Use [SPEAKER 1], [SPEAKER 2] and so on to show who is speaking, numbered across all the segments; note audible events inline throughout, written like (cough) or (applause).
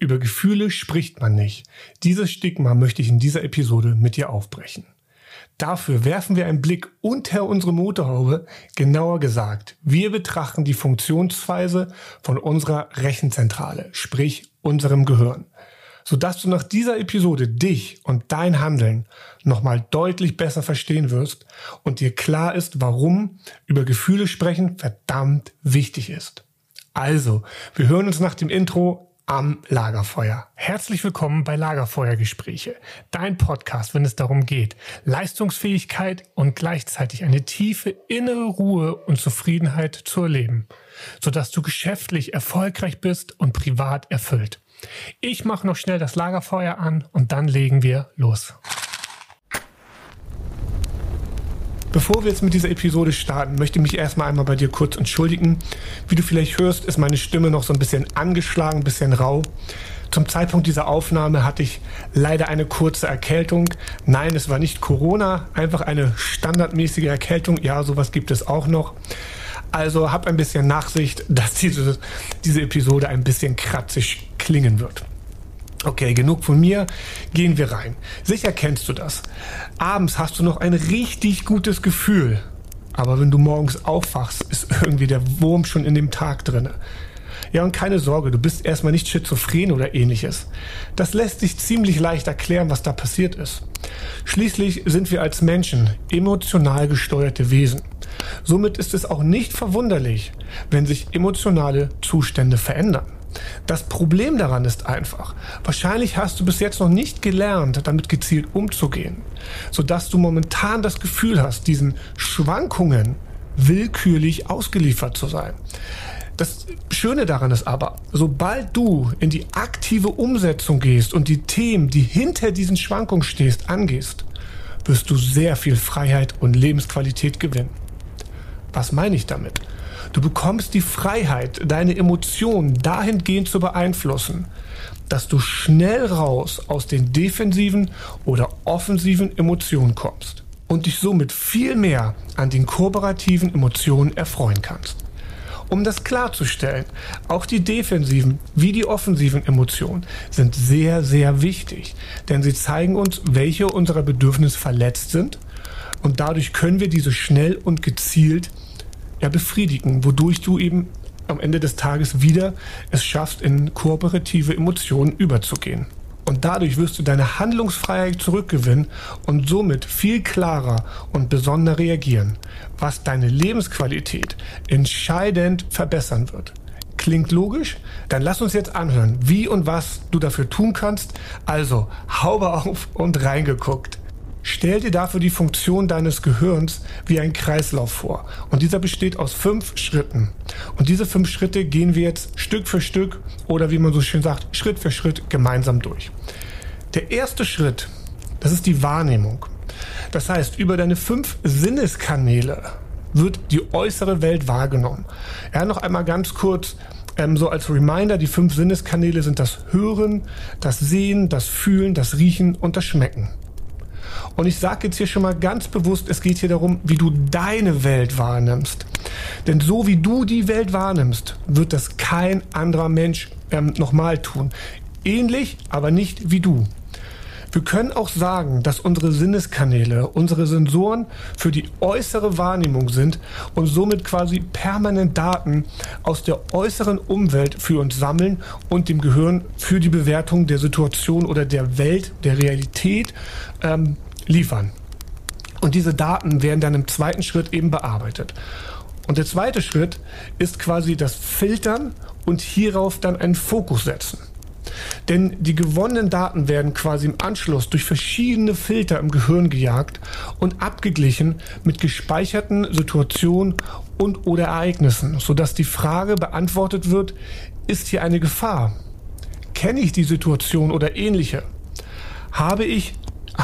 [SPEAKER 1] Über Gefühle spricht man nicht. Dieses Stigma möchte ich in dieser Episode mit dir aufbrechen. Dafür werfen wir einen Blick unter unsere Motorhaube, genauer gesagt, wir betrachten die Funktionsweise von unserer Rechenzentrale, sprich unserem Gehirn, sodass du nach dieser Episode dich und dein Handeln nochmal deutlich besser verstehen wirst und dir klar ist, warum über Gefühle sprechen verdammt wichtig ist. Also, wir hören uns nach dem Intro am Lagerfeuer. Herzlich willkommen bei Lagerfeuergespräche, dein Podcast, wenn es darum geht, Leistungsfähigkeit und gleichzeitig eine tiefe innere Ruhe und Zufriedenheit zu erleben, sodass du geschäftlich erfolgreich bist und privat erfüllt. Ich mache noch schnell das Lagerfeuer an und dann legen wir los. Bevor wir jetzt mit dieser Episode starten, möchte ich mich erstmal einmal bei dir kurz entschuldigen. Wie du vielleicht hörst, ist meine Stimme noch so ein bisschen angeschlagen, ein bisschen rau. Zum Zeitpunkt dieser Aufnahme hatte ich leider eine kurze Erkältung. Nein, es war nicht Corona, einfach eine standardmäßige Erkältung. Ja, sowas gibt es auch noch. Also hab ein bisschen Nachsicht, (laughs) dass diese, diese Episode ein bisschen kratzig klingen wird. Okay, genug von mir. Gehen wir rein. Sicher kennst du das. Abends hast du noch ein richtig gutes Gefühl. Aber wenn du morgens aufwachst, ist irgendwie der Wurm schon in dem Tag drinne. Ja, und keine Sorge, du bist erstmal nicht schizophren oder ähnliches. Das lässt sich ziemlich leicht erklären, was da passiert ist. Schließlich sind wir als Menschen emotional gesteuerte Wesen. Somit ist es auch nicht verwunderlich, wenn sich emotionale Zustände verändern. Das Problem daran ist einfach, wahrscheinlich hast du bis jetzt noch nicht gelernt, damit gezielt umzugehen, sodass du momentan das Gefühl hast, diesen Schwankungen willkürlich ausgeliefert zu sein. Das Schöne daran ist aber, sobald du in die aktive Umsetzung gehst und die Themen, die hinter diesen Schwankungen stehst, angehst, wirst du sehr viel Freiheit und Lebensqualität gewinnen. Was meine ich damit? Du bekommst die Freiheit, deine Emotionen dahingehend zu beeinflussen, dass du schnell raus aus den defensiven oder offensiven Emotionen kommst und dich somit viel mehr an den kooperativen Emotionen erfreuen kannst. Um das klarzustellen, auch die defensiven wie die offensiven Emotionen sind sehr, sehr wichtig, denn sie zeigen uns, welche unserer Bedürfnisse verletzt sind und dadurch können wir diese schnell und gezielt ja, befriedigen, wodurch du eben am Ende des Tages wieder es schaffst, in kooperative Emotionen überzugehen. Und dadurch wirst du deine Handlungsfreiheit zurückgewinnen und somit viel klarer und besonder reagieren, was deine Lebensqualität entscheidend verbessern wird. Klingt logisch? Dann lass uns jetzt anhören, wie und was du dafür tun kannst. Also, Haube auf und reingeguckt. Stell dir dafür die Funktion deines Gehirns wie ein Kreislauf vor. Und dieser besteht aus fünf Schritten. Und diese fünf Schritte gehen wir jetzt Stück für Stück oder wie man so schön sagt, Schritt für Schritt gemeinsam durch. Der erste Schritt, das ist die Wahrnehmung. Das heißt, über deine fünf Sinneskanäle wird die äußere Welt wahrgenommen. Ja, noch einmal ganz kurz, ähm, so als Reminder, die fünf Sinneskanäle sind das Hören, das Sehen, das Fühlen, das Riechen und das Schmecken. Und ich sage jetzt hier schon mal ganz bewusst, es geht hier darum, wie du deine Welt wahrnimmst. Denn so wie du die Welt wahrnimmst, wird das kein anderer Mensch ähm, nochmal tun. Ähnlich, aber nicht wie du. Wir können auch sagen, dass unsere Sinneskanäle, unsere Sensoren für die äußere Wahrnehmung sind und somit quasi permanent Daten aus der äußeren Umwelt für uns sammeln und dem Gehirn für die Bewertung der Situation oder der Welt, der Realität ähm, liefern. Und diese Daten werden dann im zweiten Schritt eben bearbeitet. Und der zweite Schritt ist quasi das Filtern und hierauf dann einen Fokus setzen. Denn die gewonnenen Daten werden quasi im Anschluss durch verschiedene Filter im Gehirn gejagt und abgeglichen mit gespeicherten Situationen und oder Ereignissen, sodass die Frage beantwortet wird, ist hier eine Gefahr? Kenne ich die Situation oder ähnliche? Habe ich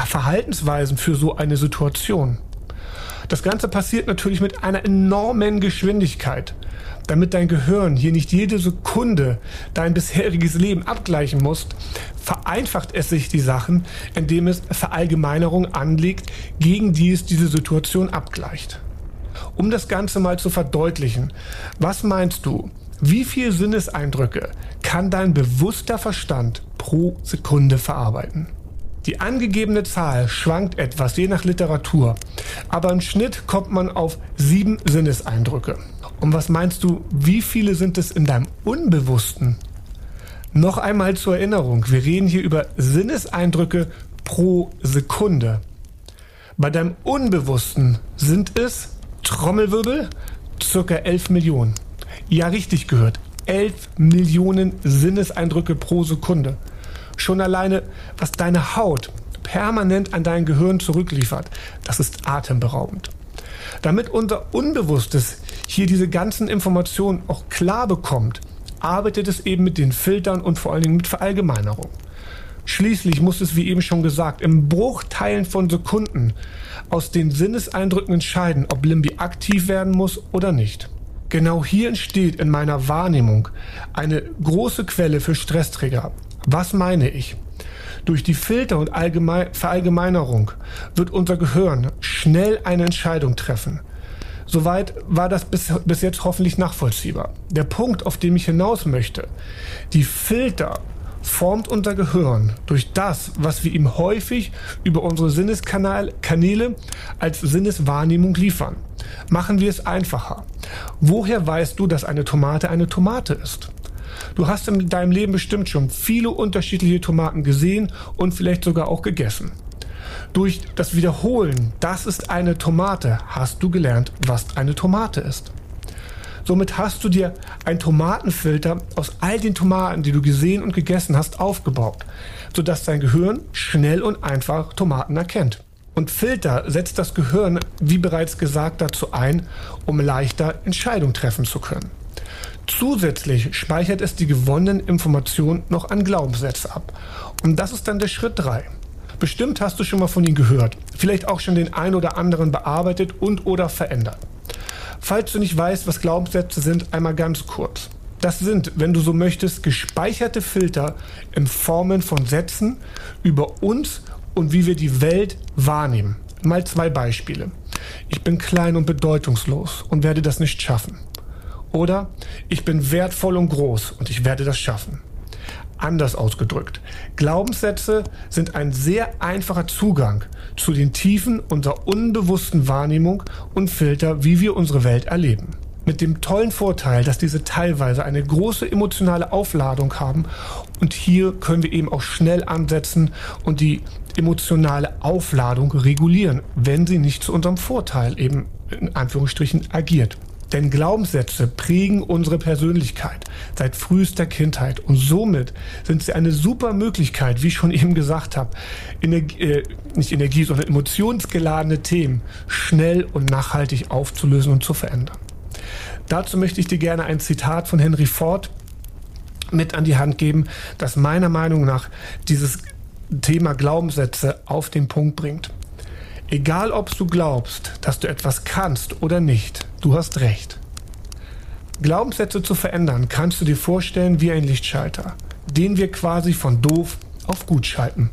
[SPEAKER 1] Verhaltensweisen für so eine Situation. Das Ganze passiert natürlich mit einer enormen Geschwindigkeit. Damit dein Gehirn hier nicht jede Sekunde dein bisheriges Leben abgleichen muss, vereinfacht es sich die Sachen, indem es Verallgemeinerung anlegt, gegen die es diese Situation abgleicht. Um das Ganze mal zu verdeutlichen, was meinst du, Wie viel Sinneseindrücke kann dein bewusster Verstand pro Sekunde verarbeiten? Die angegebene Zahl schwankt etwas je nach Literatur, aber im Schnitt kommt man auf sieben Sinneseindrücke. Und was meinst du, wie viele sind es in deinem Unbewussten? Noch einmal zur Erinnerung, wir reden hier über Sinneseindrücke pro Sekunde. Bei deinem Unbewussten sind es, Trommelwirbel, circa 11 Millionen. Ja, richtig gehört, 11 Millionen Sinneseindrücke pro Sekunde. Schon alleine, was deine Haut permanent an dein Gehirn zurückliefert, das ist atemberaubend. Damit unser Unbewusstes hier diese ganzen Informationen auch klar bekommt, arbeitet es eben mit den Filtern und vor allen Dingen mit Verallgemeinerung. Schließlich muss es, wie eben schon gesagt, im Bruchteilen von Sekunden aus den Sinneseindrücken entscheiden, ob Limbi aktiv werden muss oder nicht. Genau hier entsteht in meiner Wahrnehmung eine große Quelle für Stressträger. Was meine ich? Durch die Filter und Allgemein Verallgemeinerung wird unser Gehirn schnell eine Entscheidung treffen. Soweit war das bis, bis jetzt hoffentlich nachvollziehbar. Der Punkt, auf den ich hinaus möchte, die Filter formt unser Gehirn durch das, was wir ihm häufig über unsere Sinneskanäle als Sinneswahrnehmung liefern. Machen wir es einfacher. Woher weißt du, dass eine Tomate eine Tomate ist? Du hast in deinem Leben bestimmt schon viele unterschiedliche Tomaten gesehen und vielleicht sogar auch gegessen. Durch das Wiederholen, das ist eine Tomate, hast du gelernt, was eine Tomate ist. Somit hast du dir einen Tomatenfilter aus all den Tomaten, die du gesehen und gegessen hast, aufgebaut, sodass dein Gehirn schnell und einfach Tomaten erkennt. Und Filter setzt das Gehirn, wie bereits gesagt, dazu ein, um leichter Entscheidungen treffen zu können. Zusätzlich speichert es die gewonnenen Informationen noch an Glaubenssätze ab. Und das ist dann der Schritt 3. Bestimmt hast du schon mal von ihnen gehört, vielleicht auch schon den ein oder anderen bearbeitet und oder verändert. Falls du nicht weißt, was Glaubenssätze sind, einmal ganz kurz. Das sind, wenn du so möchtest, gespeicherte Filter in Formen von Sätzen über uns und wie wir die Welt wahrnehmen. Mal zwei Beispiele. Ich bin klein und bedeutungslos und werde das nicht schaffen. Oder ich bin wertvoll und groß und ich werde das schaffen. Anders ausgedrückt, Glaubenssätze sind ein sehr einfacher Zugang zu den Tiefen unserer unbewussten Wahrnehmung und Filter, wie wir unsere Welt erleben. Mit dem tollen Vorteil, dass diese teilweise eine große emotionale Aufladung haben und hier können wir eben auch schnell ansetzen und die emotionale Aufladung regulieren, wenn sie nicht zu unserem Vorteil eben in Anführungsstrichen agiert. Denn Glaubenssätze prägen unsere Persönlichkeit seit frühester Kindheit und somit sind sie eine super Möglichkeit, wie ich schon eben gesagt habe, Energie, äh, nicht Energie, sondern emotionsgeladene Themen schnell und nachhaltig aufzulösen und zu verändern. Dazu möchte ich dir gerne ein Zitat von Henry Ford mit an die Hand geben, das meiner Meinung nach dieses Thema Glaubenssätze auf den Punkt bringt. Egal ob du glaubst, dass du etwas kannst oder nicht, du hast recht. Glaubenssätze zu verändern kannst du dir vorstellen wie ein Lichtschalter, den wir quasi von doof auf gut schalten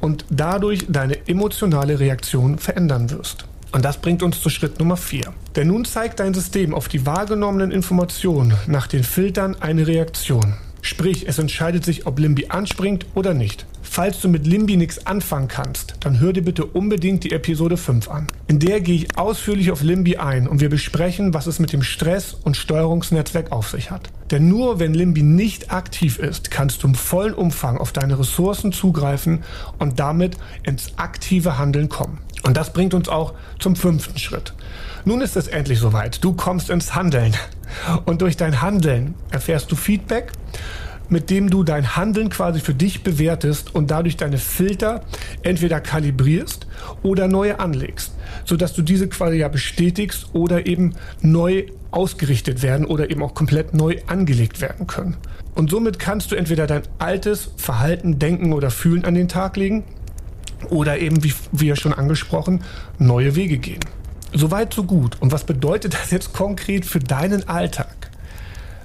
[SPEAKER 1] und dadurch deine emotionale Reaktion verändern wirst. Und das bringt uns zu Schritt Nummer 4. Denn nun zeigt dein System auf die wahrgenommenen Informationen nach den Filtern eine Reaktion. Sprich, es entscheidet sich, ob Limbi anspringt oder nicht. Falls du mit Limbi nichts anfangen kannst, dann hör dir bitte unbedingt die Episode 5 an. In der gehe ich ausführlich auf Limbi ein und wir besprechen, was es mit dem Stress- und Steuerungsnetzwerk auf sich hat. Denn nur wenn Limbi nicht aktiv ist, kannst du im vollen Umfang auf deine Ressourcen zugreifen und damit ins aktive Handeln kommen. Und das bringt uns auch zum fünften Schritt. Nun ist es endlich soweit. Du kommst ins Handeln. Und durch dein Handeln erfährst du Feedback mit dem du dein Handeln quasi für dich bewertest und dadurch deine Filter entweder kalibrierst oder neue anlegst, sodass du diese quasi ja bestätigst oder eben neu ausgerichtet werden oder eben auch komplett neu angelegt werden können. Und somit kannst du entweder dein altes Verhalten, Denken oder Fühlen an den Tag legen oder eben, wie, ja schon angesprochen, neue Wege gehen. Soweit, so gut. Und was bedeutet das jetzt konkret für deinen Alltag?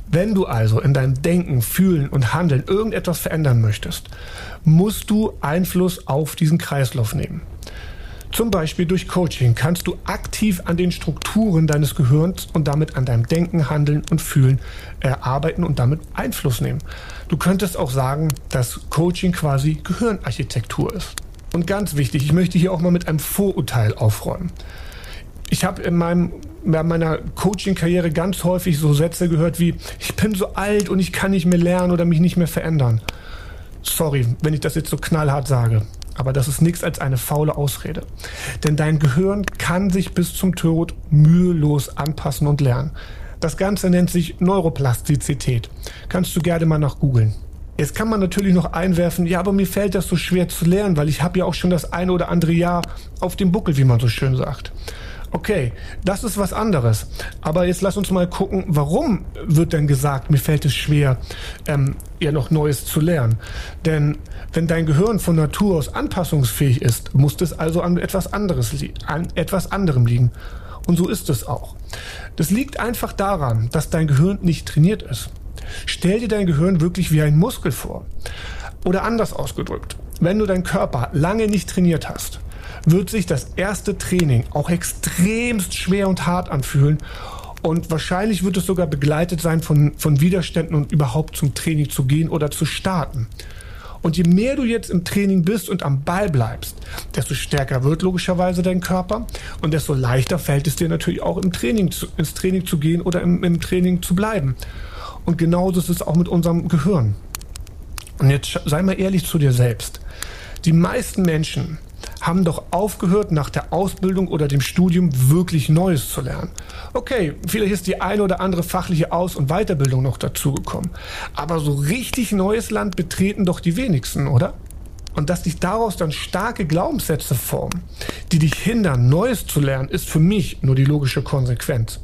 [SPEAKER 1] Wenn du also in deinem Denken, Fühlen und Handeln irgendetwas verändern möchtest, musst du Einfluss auf diesen Kreislauf nehmen. Zum Beispiel durch Coaching kannst du aktiv an den Strukturen deines Gehirns und damit an deinem Denken, Handeln und Fühlen erarbeiten und damit Einfluss nehmen. Du könntest auch sagen, dass Coaching quasi Gehirnarchitektur ist. Und ganz wichtig, ich möchte hier auch mal mit einem Vorurteil aufräumen. Ich habe in meinem in meiner Coaching-Karriere ganz häufig so Sätze gehört wie, ich bin so alt und ich kann nicht mehr lernen oder mich nicht mehr verändern. Sorry, wenn ich das jetzt so knallhart sage. Aber das ist nichts als eine faule Ausrede. Denn dein Gehirn kann sich bis zum Tod mühelos anpassen und lernen. Das Ganze nennt sich Neuroplastizität. Kannst du gerne mal nach googeln. Jetzt kann man natürlich noch einwerfen, ja, aber mir fällt das so schwer zu lernen, weil ich habe ja auch schon das eine oder andere Jahr auf dem Buckel, wie man so schön sagt. Okay, das ist was anderes. Aber jetzt lass uns mal gucken, warum wird denn gesagt, mir fällt es schwer, ähm, ja noch Neues zu lernen. Denn wenn dein Gehirn von Natur aus anpassungsfähig ist, muss es also an etwas anderes an etwas anderem liegen. Und so ist es auch. Das liegt einfach daran, dass dein Gehirn nicht trainiert ist. Stell dir dein Gehirn wirklich wie ein Muskel vor. Oder anders ausgedrückt, wenn du deinen Körper lange nicht trainiert hast, wird sich das erste Training auch extremst schwer und hart anfühlen. Und wahrscheinlich wird es sogar begleitet sein von, von Widerständen und überhaupt zum Training zu gehen oder zu starten. Und je mehr du jetzt im Training bist und am Ball bleibst, desto stärker wird logischerweise dein Körper und desto leichter fällt es dir natürlich auch im Training zu, ins Training zu gehen oder im, im Training zu bleiben. Und genauso ist es auch mit unserem Gehirn. Und jetzt sei mal ehrlich zu dir selbst. Die meisten Menschen haben doch aufgehört, nach der Ausbildung oder dem Studium wirklich Neues zu lernen. Okay, vielleicht ist die eine oder andere fachliche Aus- und Weiterbildung noch dazugekommen. Aber so richtig neues Land betreten doch die wenigsten, oder? Und dass sich daraus dann starke Glaubenssätze formen, die dich hindern, Neues zu lernen, ist für mich nur die logische Konsequenz.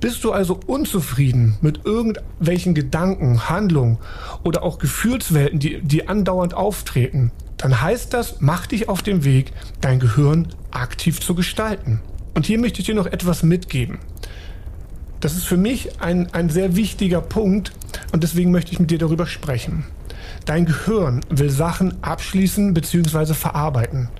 [SPEAKER 1] Bist du also unzufrieden mit irgendwelchen Gedanken, Handlungen oder auch Gefühlswelten, die, die andauernd auftreten, dann heißt das, mach dich auf den Weg, dein Gehirn aktiv zu gestalten. Und hier möchte ich dir noch etwas mitgeben. Das ist für mich ein, ein sehr wichtiger Punkt und deswegen möchte ich mit dir darüber sprechen. Dein Gehirn will Sachen abschließen bzw. verarbeiten.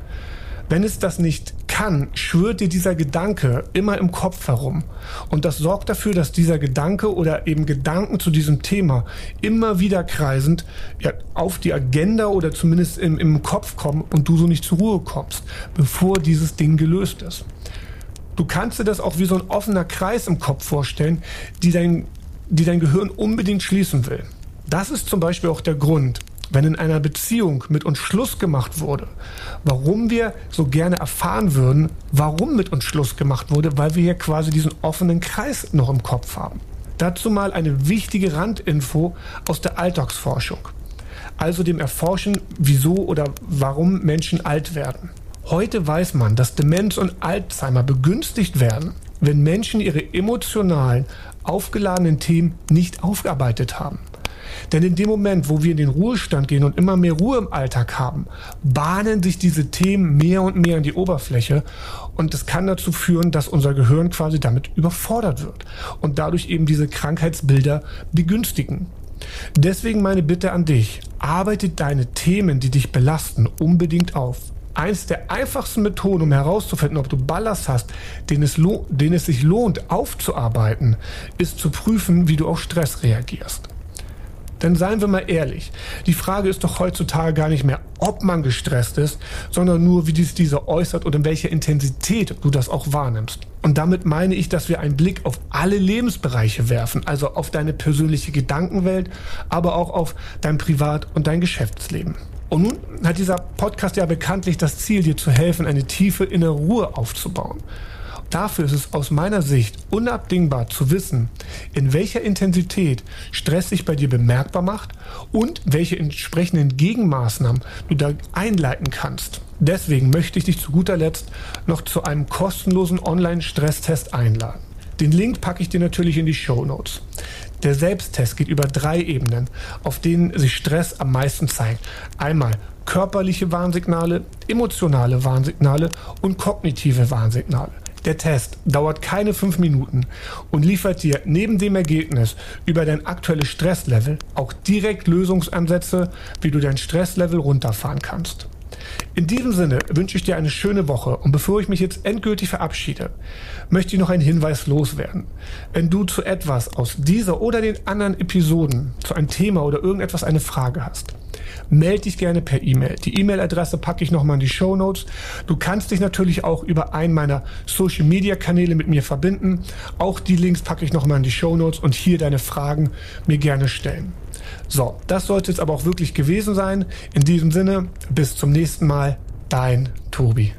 [SPEAKER 1] Wenn es das nicht kann, schwört dir dieser Gedanke immer im Kopf herum. Und das sorgt dafür, dass dieser Gedanke oder eben Gedanken zu diesem Thema immer wieder kreisend ja, auf die Agenda oder zumindest im, im Kopf kommen und du so nicht zur Ruhe kommst, bevor dieses Ding gelöst ist. Du kannst dir das auch wie so ein offener Kreis im Kopf vorstellen, die dein, die dein Gehirn unbedingt schließen will. Das ist zum Beispiel auch der Grund, wenn in einer Beziehung mit uns Schluss gemacht wurde, warum wir so gerne erfahren würden, warum mit uns Schluss gemacht wurde, weil wir hier quasi diesen offenen Kreis noch im Kopf haben. Dazu mal eine wichtige Randinfo aus der Alltagsforschung, also dem Erforschen, wieso oder warum Menschen alt werden. Heute weiß man, dass Demenz und Alzheimer begünstigt werden, wenn Menschen ihre emotionalen, aufgeladenen Themen nicht aufgearbeitet haben. Denn in dem Moment, wo wir in den Ruhestand gehen und immer mehr Ruhe im Alltag haben, bahnen sich diese Themen mehr und mehr an die Oberfläche und das kann dazu führen, dass unser Gehirn quasi damit überfordert wird und dadurch eben diese Krankheitsbilder begünstigen. Deswegen meine Bitte an dich, arbeite deine Themen, die dich belasten, unbedingt auf. Eins der einfachsten Methoden, um herauszufinden, ob du Ballast hast, den es, den es sich lohnt aufzuarbeiten, ist zu prüfen, wie du auf Stress reagierst. Denn seien wir mal ehrlich, die Frage ist doch heutzutage gar nicht mehr, ob man gestresst ist, sondern nur, wie dies dieser äußert und in welcher Intensität du das auch wahrnimmst. Und damit meine ich, dass wir einen Blick auf alle Lebensbereiche werfen, also auf deine persönliche Gedankenwelt, aber auch auf dein Privat- und dein Geschäftsleben. Und nun hat dieser Podcast ja bekanntlich das Ziel, dir zu helfen, eine tiefe innere Ruhe aufzubauen. Dafür ist es aus meiner Sicht unabdingbar zu wissen, in welcher Intensität Stress sich bei dir bemerkbar macht und welche entsprechenden Gegenmaßnahmen du da einleiten kannst. Deswegen möchte ich dich zu guter Letzt noch zu einem kostenlosen Online-Stresstest einladen. Den Link packe ich dir natürlich in die Show Notes. Der Selbsttest geht über drei Ebenen, auf denen sich Stress am meisten zeigt. Einmal körperliche Warnsignale, emotionale Warnsignale und kognitive Warnsignale. Der Test dauert keine fünf Minuten und liefert dir neben dem Ergebnis über dein aktuelles Stresslevel auch direkt Lösungsansätze, wie du dein Stresslevel runterfahren kannst. In diesem Sinne wünsche ich dir eine schöne Woche und bevor ich mich jetzt endgültig verabschiede, möchte ich noch einen Hinweis loswerden. Wenn du zu etwas aus dieser oder den anderen Episoden, zu einem Thema oder irgendetwas eine Frage hast, melde dich gerne per E-Mail. Die E-Mail-Adresse packe ich nochmal in die Show Notes. Du kannst dich natürlich auch über einen meiner Social-Media-Kanäle mit mir verbinden. Auch die Links packe ich nochmal in die Show Notes und hier deine Fragen mir gerne stellen. So, das sollte es aber auch wirklich gewesen sein. In diesem Sinne, bis zum nächsten Mal, dein Tobi.